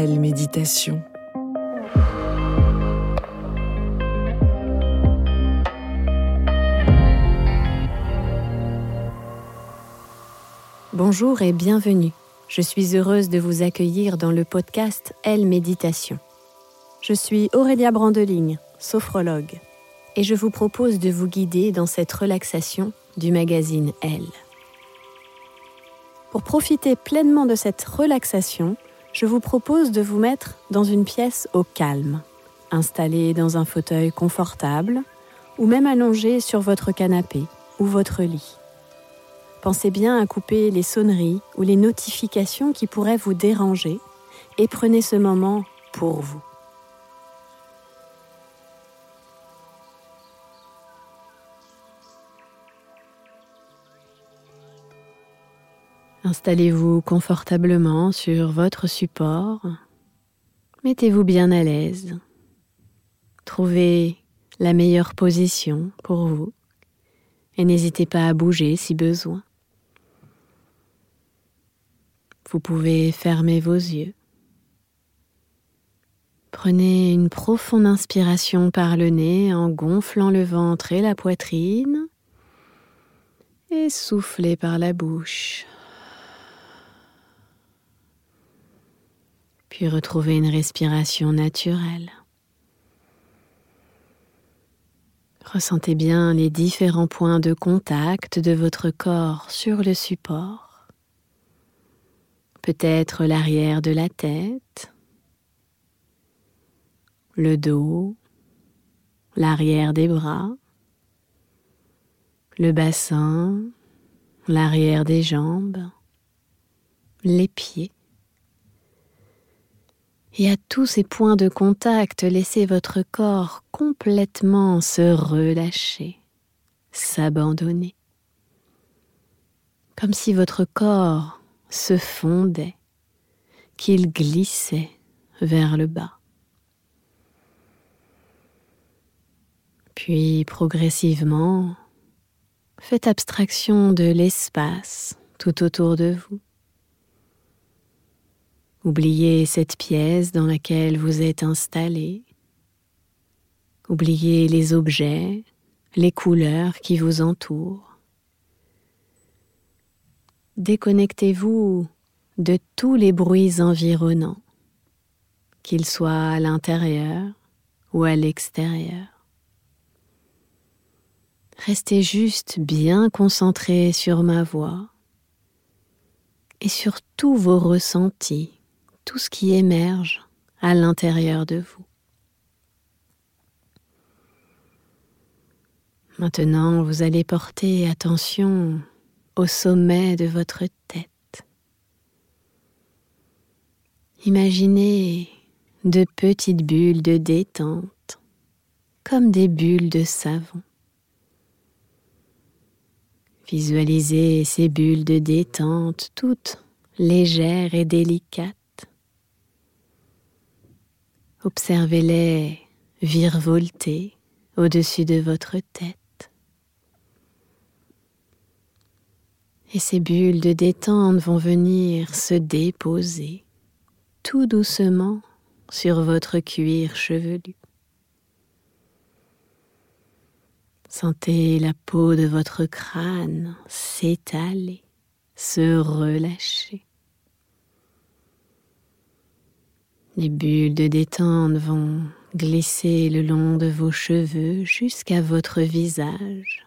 Elle méditation. Bonjour et bienvenue. Je suis heureuse de vous accueillir dans le podcast Elle Méditation. Je suis Aurélia Brandeligne, sophrologue, et je vous propose de vous guider dans cette relaxation du magazine Elle. Pour profiter pleinement de cette relaxation, je vous propose de vous mettre dans une pièce au calme, installé dans un fauteuil confortable ou même allongé sur votre canapé ou votre lit. Pensez bien à couper les sonneries ou les notifications qui pourraient vous déranger et prenez ce moment pour vous. Installez-vous confortablement sur votre support. Mettez-vous bien à l'aise. Trouvez la meilleure position pour vous et n'hésitez pas à bouger si besoin. Vous pouvez fermer vos yeux. Prenez une profonde inspiration par le nez en gonflant le ventre et la poitrine et soufflez par la bouche. Puis retrouvez une respiration naturelle. Ressentez bien les différents points de contact de votre corps sur le support peut-être l'arrière de la tête, le dos, l'arrière des bras, le bassin, l'arrière des jambes, les pieds. Et à tous ces points de contact, laissez votre corps complètement se relâcher, s'abandonner. Comme si votre corps se fondait, qu'il glissait vers le bas. Puis progressivement, faites abstraction de l'espace tout autour de vous. Oubliez cette pièce dans laquelle vous êtes installé. Oubliez les objets, les couleurs qui vous entourent déconnectez-vous de tous les bruits environnants, qu'ils soient à l'intérieur ou à l'extérieur. Restez juste bien concentré sur ma voix et sur tous vos ressentis, tout ce qui émerge à l'intérieur de vous. Maintenant, vous allez porter attention au sommet de votre tête. Imaginez de petites bulles de détente, comme des bulles de savon. Visualisez ces bulles de détente toutes légères et délicates. Observez-les virevolter au-dessus de votre tête. Et ces bulles de détente vont venir se déposer tout doucement sur votre cuir chevelu. Sentez la peau de votre crâne s'étaler, se relâcher. Les bulles de détente vont glisser le long de vos cheveux jusqu'à votre visage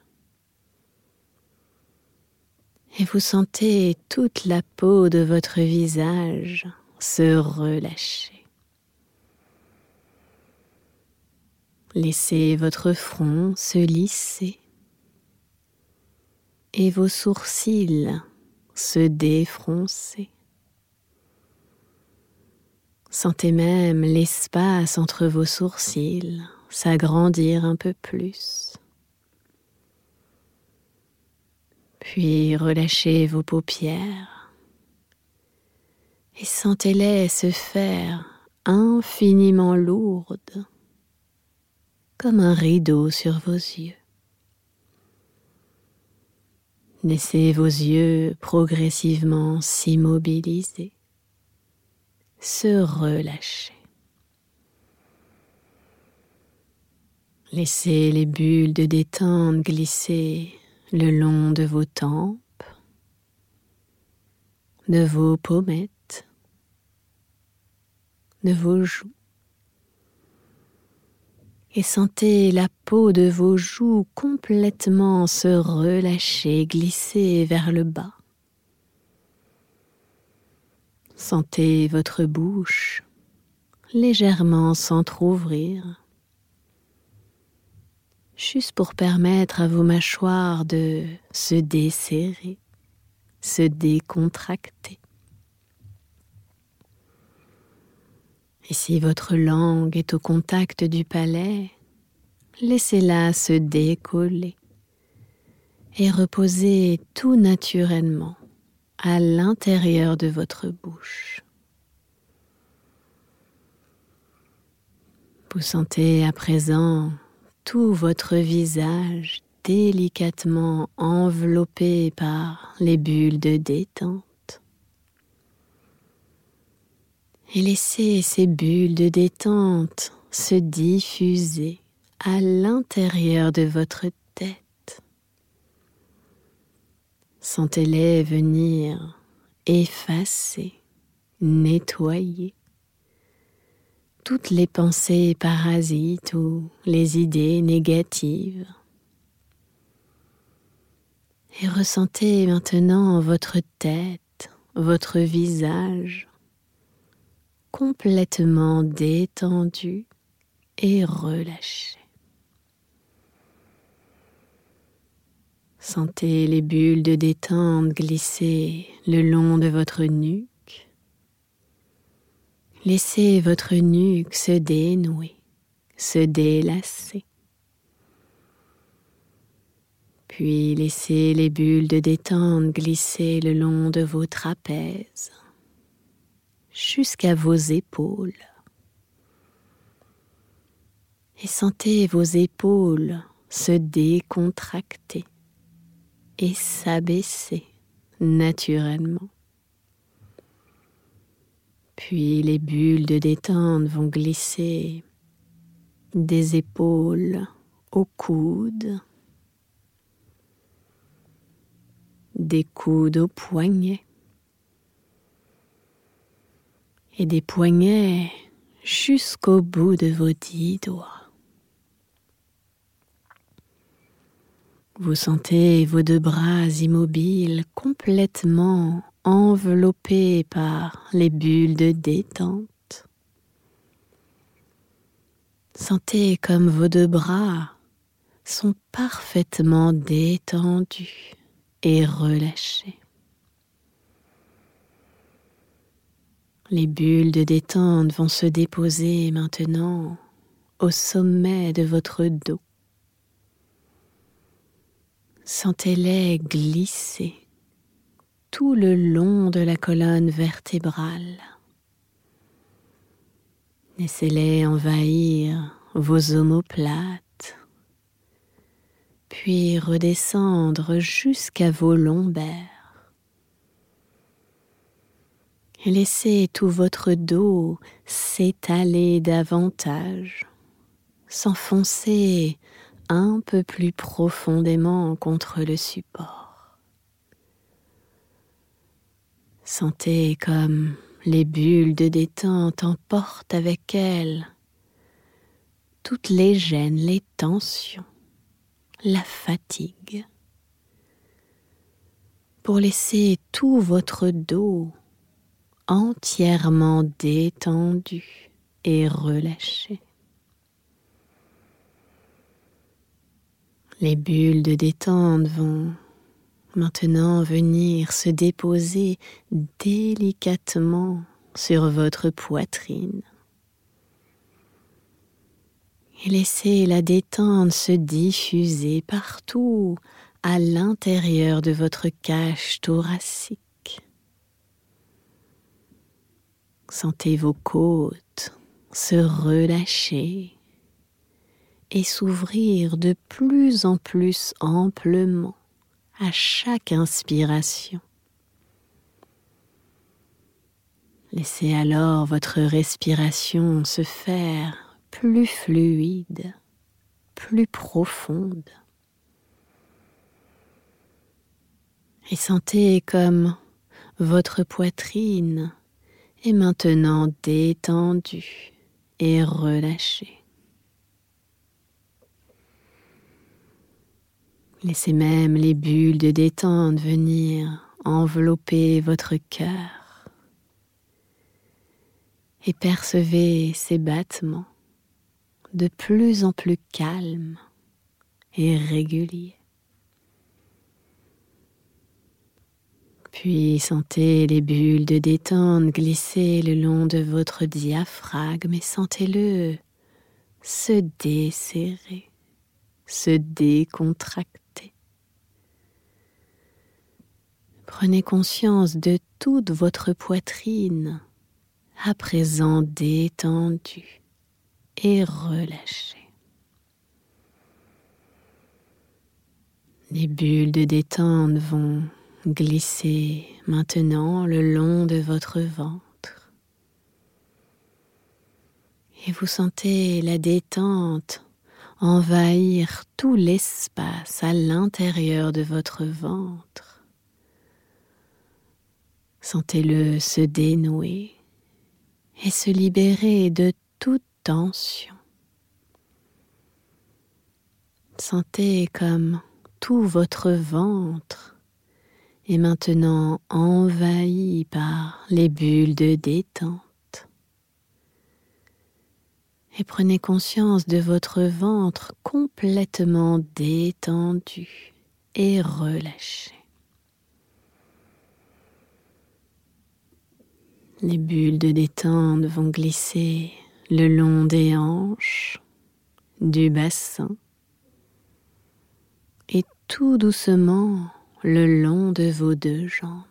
et vous sentez toute la peau de votre visage se relâcher. Laissez votre front se lisser et vos sourcils se défroncer. Sentez même l'espace entre vos sourcils s'agrandir un peu plus. Puis relâchez vos paupières et sentez-les se faire infiniment lourdes, comme un rideau sur vos yeux. Laissez vos yeux progressivement s'immobiliser, se relâcher. Laissez les bulles de détente glisser le long de vos tempes, de vos pommettes, de vos joues. Et sentez la peau de vos joues complètement se relâcher, glisser vers le bas. Sentez votre bouche légèrement s'entr'ouvrir juste pour permettre à vos mâchoires de se desserrer, se décontracter. Et si votre langue est au contact du palais, laissez-la se décoller et reposer tout naturellement à l'intérieur de votre bouche. Vous sentez à présent tout votre visage délicatement enveloppé par les bulles de détente. Et laissez ces bulles de détente se diffuser à l'intérieur de votre tête. Sentez-les venir effacer, nettoyer toutes les pensées parasites ou les idées négatives. Et ressentez maintenant votre tête, votre visage complètement détendu et relâché. Sentez les bulles de détente glisser le long de votre nuque Laissez votre nuque se dénouer, se délasser. Puis laissez les bulles de détente glisser le long de vos trapèzes jusqu'à vos épaules. Et sentez vos épaules se décontracter et s'abaisser naturellement. Puis les bulles de détente vont glisser des épaules aux coudes, des coudes aux poignets et des poignets jusqu'au bout de vos dix doigts. Vous sentez vos deux bras immobiles complètement enveloppé par les bulles de détente. Sentez comme vos deux bras sont parfaitement détendus et relâchés. Les bulles de détente vont se déposer maintenant au sommet de votre dos. Sentez-les glisser tout le long de la colonne vertébrale. Laissez-les envahir vos omoplates, puis redescendre jusqu'à vos lombaires. Laissez tout votre dos s'étaler davantage, s'enfoncer un peu plus profondément contre le support. Sentez comme les bulles de détente emportent avec elles toutes les gênes, les tensions, la fatigue, pour laisser tout votre dos entièrement détendu et relâché. Les bulles de détente vont maintenant venir se déposer délicatement sur votre poitrine. Et laissez la détente se diffuser partout à l'intérieur de votre cage thoracique. Sentez vos côtes se relâcher et s'ouvrir de plus en plus amplement à chaque inspiration. Laissez alors votre respiration se faire plus fluide, plus profonde. Et sentez comme votre poitrine est maintenant détendue et relâchée. Laissez même les bulles de détente venir envelopper votre cœur et percevez ces battements de plus en plus calmes et réguliers. Puis sentez les bulles de détente glisser le long de votre diaphragme et sentez-le se desserrer, se décontracter. Prenez conscience de toute votre poitrine, à présent détendue et relâchée. Les bulles de détente vont glisser maintenant le long de votre ventre. Et vous sentez la détente envahir tout l'espace à l'intérieur de votre ventre. Sentez-le se dénouer et se libérer de toute tension. Sentez comme tout votre ventre est maintenant envahi par les bulles de détente. Et prenez conscience de votre ventre complètement détendu et relâché. Les bulles de détente vont glisser le long des hanches, du bassin. Et tout doucement le long de vos deux jambes.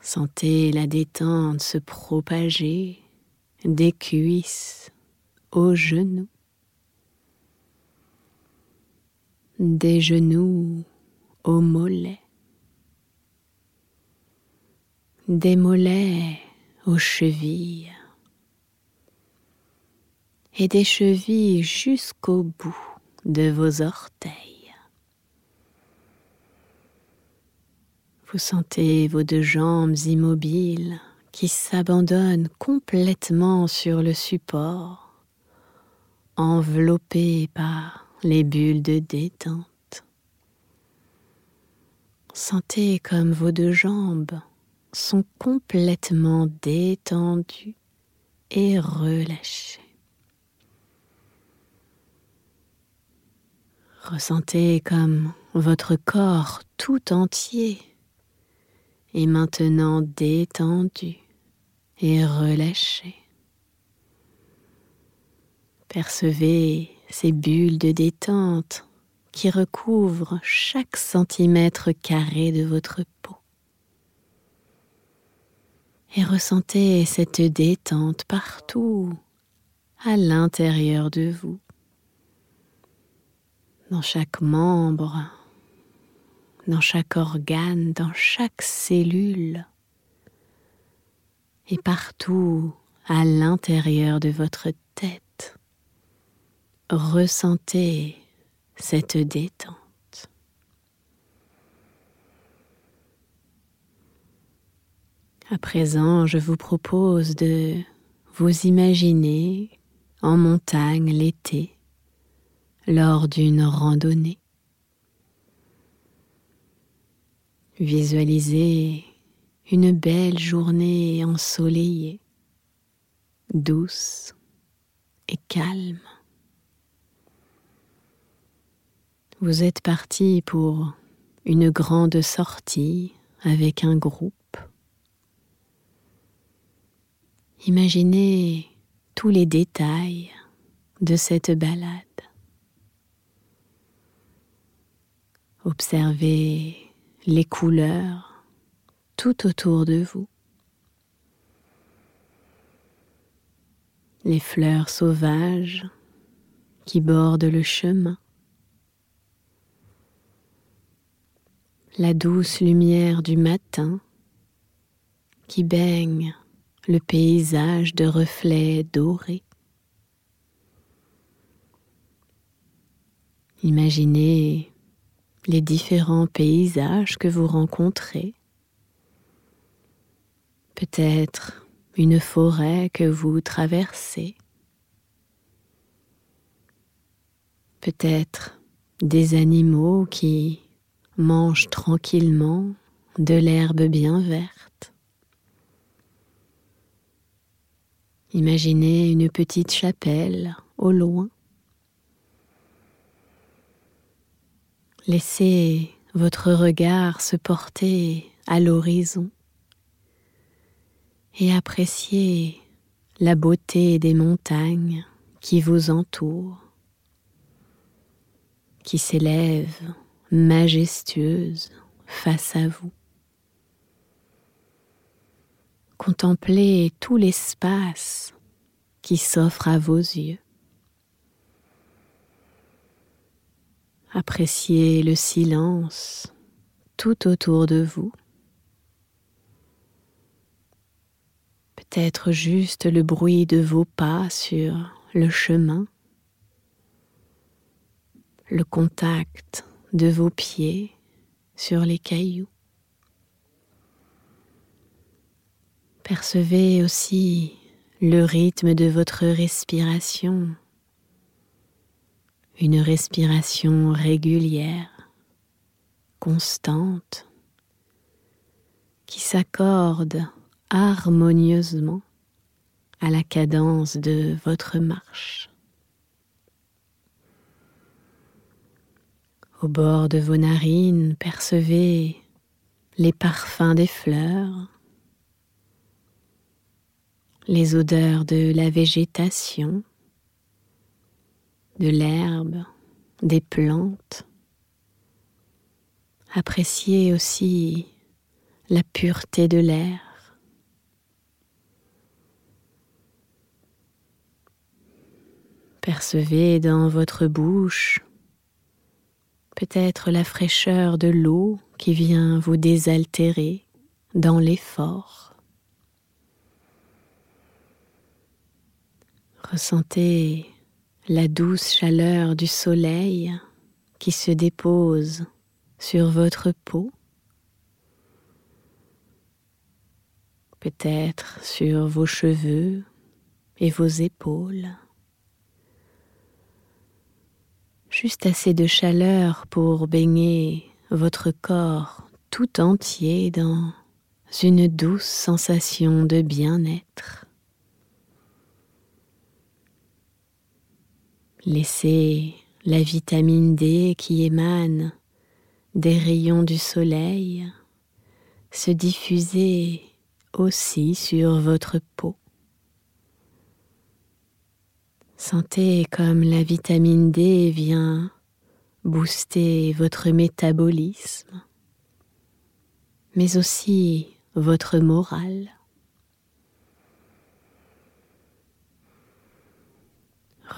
Sentez la détente se propager des cuisses aux genoux, des genoux aux mollets des mollets aux chevilles et des chevilles jusqu'au bout de vos orteils. Vous sentez vos deux jambes immobiles qui s'abandonnent complètement sur le support, enveloppées par les bulles de détente. Sentez comme vos deux jambes sont complètement détendus et relâchés. Ressentez comme votre corps tout entier est maintenant détendu et relâché. Percevez ces bulles de détente qui recouvrent chaque centimètre carré de votre peau. Et ressentez cette détente partout à l'intérieur de vous, dans chaque membre, dans chaque organe, dans chaque cellule et partout à l'intérieur de votre tête ressentez cette détente. À présent, je vous propose de vous imaginer en montagne l'été lors d'une randonnée. Visualisez une belle journée ensoleillée, douce et calme. Vous êtes parti pour une grande sortie avec un groupe. Imaginez tous les détails de cette balade. Observez les couleurs tout autour de vous. Les fleurs sauvages qui bordent le chemin. la douce lumière du matin qui baigne le paysage de reflets dorés. Imaginez les différents paysages que vous rencontrez. Peut-être une forêt que vous traversez. Peut-être des animaux qui mange tranquillement de l'herbe bien verte. Imaginez une petite chapelle au loin. Laissez votre regard se porter à l'horizon et appréciez la beauté des montagnes qui vous entourent, qui s'élèvent majestueuse face à vous. Contemplez tout l'espace qui s'offre à vos yeux. Appréciez le silence tout autour de vous. Peut-être juste le bruit de vos pas sur le chemin, le contact de vos pieds sur les cailloux. Percevez aussi le rythme de votre respiration, une respiration régulière, constante, qui s'accorde harmonieusement à la cadence de votre marche. Au bord de vos narines, percevez les parfums des fleurs, les odeurs de la végétation, de l'herbe, des plantes. Appréciez aussi la pureté de l'air. Percevez dans votre bouche peut-être la fraîcheur de l'eau qui vient vous désaltérer dans l'effort. Ressentez la douce chaleur du soleil qui se dépose sur votre peau, peut-être sur vos cheveux et vos épaules juste assez de chaleur pour baigner votre corps tout entier dans une douce sensation de bien-être. Laissez la vitamine D qui émane des rayons du soleil se diffuser aussi sur votre peau. Sentez comme la vitamine D vient booster votre métabolisme, mais aussi votre morale.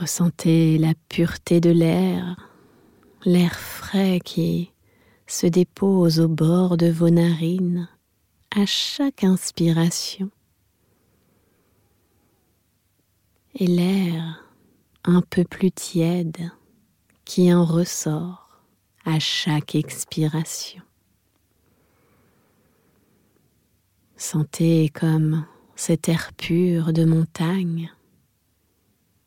Ressentez la pureté de l'air, l'air frais qui se dépose au bord de vos narines à chaque inspiration et l'air un peu plus tiède qui en ressort à chaque expiration. Sentez comme cet air pur de montagne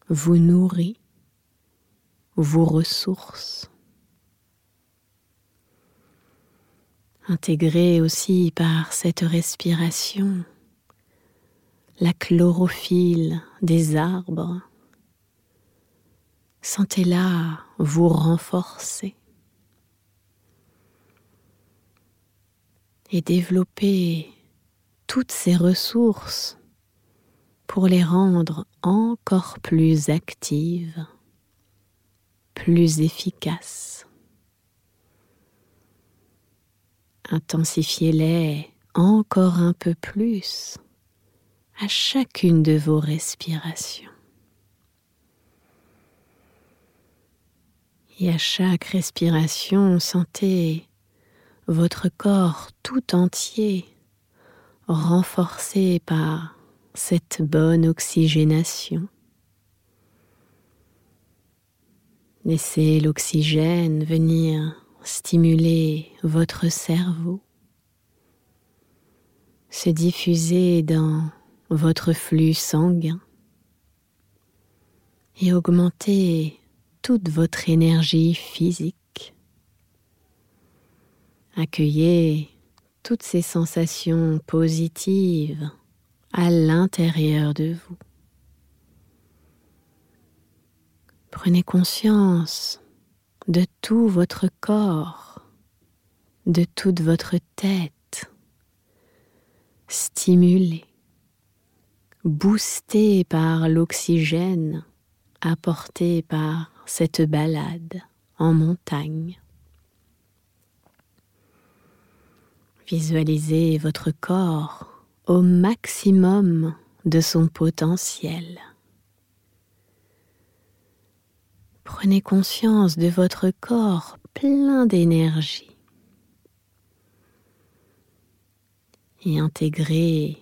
vous nourrit, vous ressource. Intégrez aussi par cette respiration la chlorophylle des arbres. Sentez-la vous renforcer et développer toutes ces ressources pour les rendre encore plus actives, plus efficaces. intensifiez-les encore un peu plus à chacune de vos respirations. Et à chaque respiration, sentez votre corps tout entier renforcé par cette bonne oxygénation. Laissez l'oxygène venir stimuler votre cerveau, se diffuser dans votre flux sanguin et augmenter toute votre énergie physique. Accueillez toutes ces sensations positives à l'intérieur de vous. Prenez conscience de tout votre corps, de toute votre tête, stimulé, boosté par l'oxygène apporté par cette balade en montagne. Visualisez votre corps au maximum de son potentiel. Prenez conscience de votre corps plein d'énergie et intégrez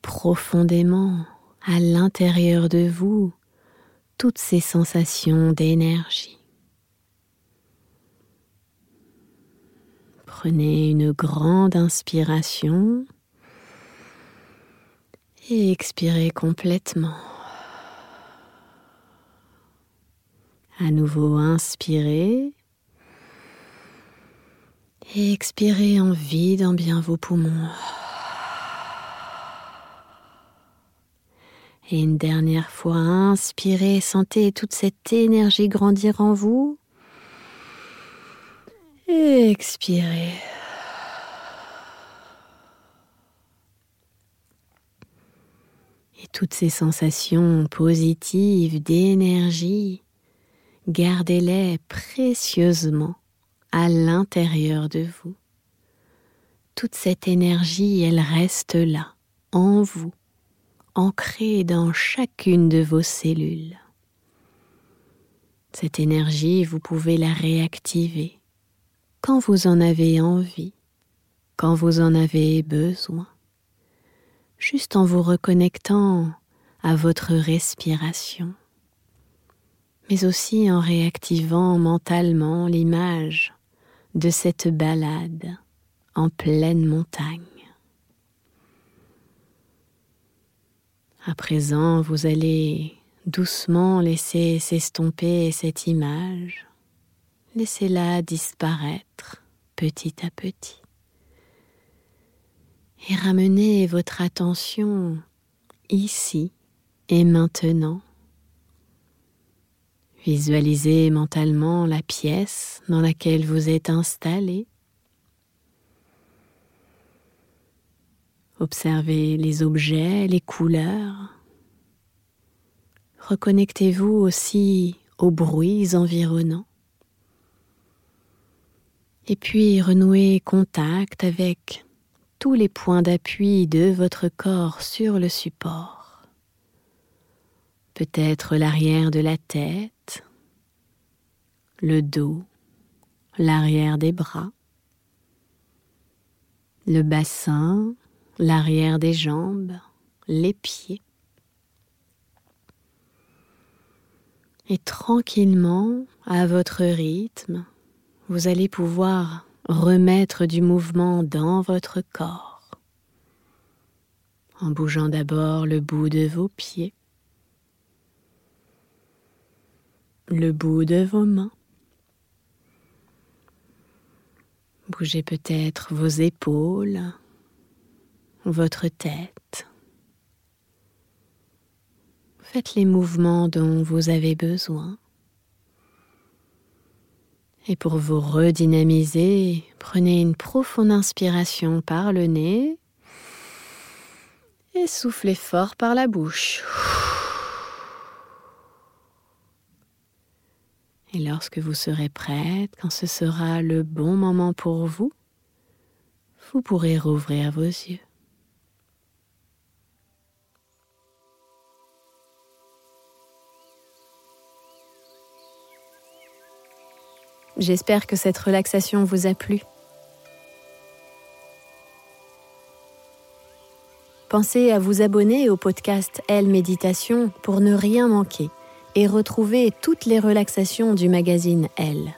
profondément à l'intérieur de vous toutes ces sensations d'énergie. Prenez une grande inspiration et expirez complètement. À nouveau, inspirez. Et expirez en vidant bien vos poumons. Et une dernière fois, inspirez, sentez toute cette énergie grandir en vous. Et expirez. Et toutes ces sensations positives d'énergie gardez-les précieusement à l'intérieur de vous. Toute cette énergie, elle reste là, en vous, ancrée dans chacune de vos cellules. Cette énergie, vous pouvez la réactiver quand vous en avez envie, quand vous en avez besoin, juste en vous reconnectant à votre respiration mais aussi en réactivant mentalement l'image de cette balade en pleine montagne. À présent, vous allez doucement laisser s'estomper cette image, laissez-la disparaître petit à petit et ramenez votre attention ici et maintenant Visualisez mentalement la pièce dans laquelle vous êtes installé. Observez les objets, les couleurs. Reconnectez-vous aussi aux bruits environnants. Et puis renouez contact avec tous les points d'appui de votre corps sur le support. Peut-être l'arrière de la tête, le dos, l'arrière des bras, le bassin, l'arrière des jambes, les pieds. Et tranquillement, à votre rythme, vous allez pouvoir remettre du mouvement dans votre corps, en bougeant d'abord le bout de vos pieds, le bout de vos mains. Bougez peut-être vos épaules, votre tête. Faites les mouvements dont vous avez besoin. Et pour vous redynamiser, prenez une profonde inspiration par le nez et soufflez fort par la bouche. Et lorsque vous serez prête, quand ce sera le bon moment pour vous, vous pourrez rouvrir vos yeux. J'espère que cette relaxation vous a plu. Pensez à vous abonner au podcast Elle Méditation pour ne rien manquer et retrouver toutes les relaxations du magazine Elle.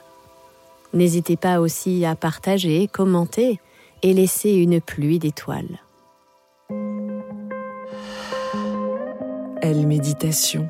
N'hésitez pas aussi à partager, commenter et laisser une pluie d'étoiles. Elle Méditation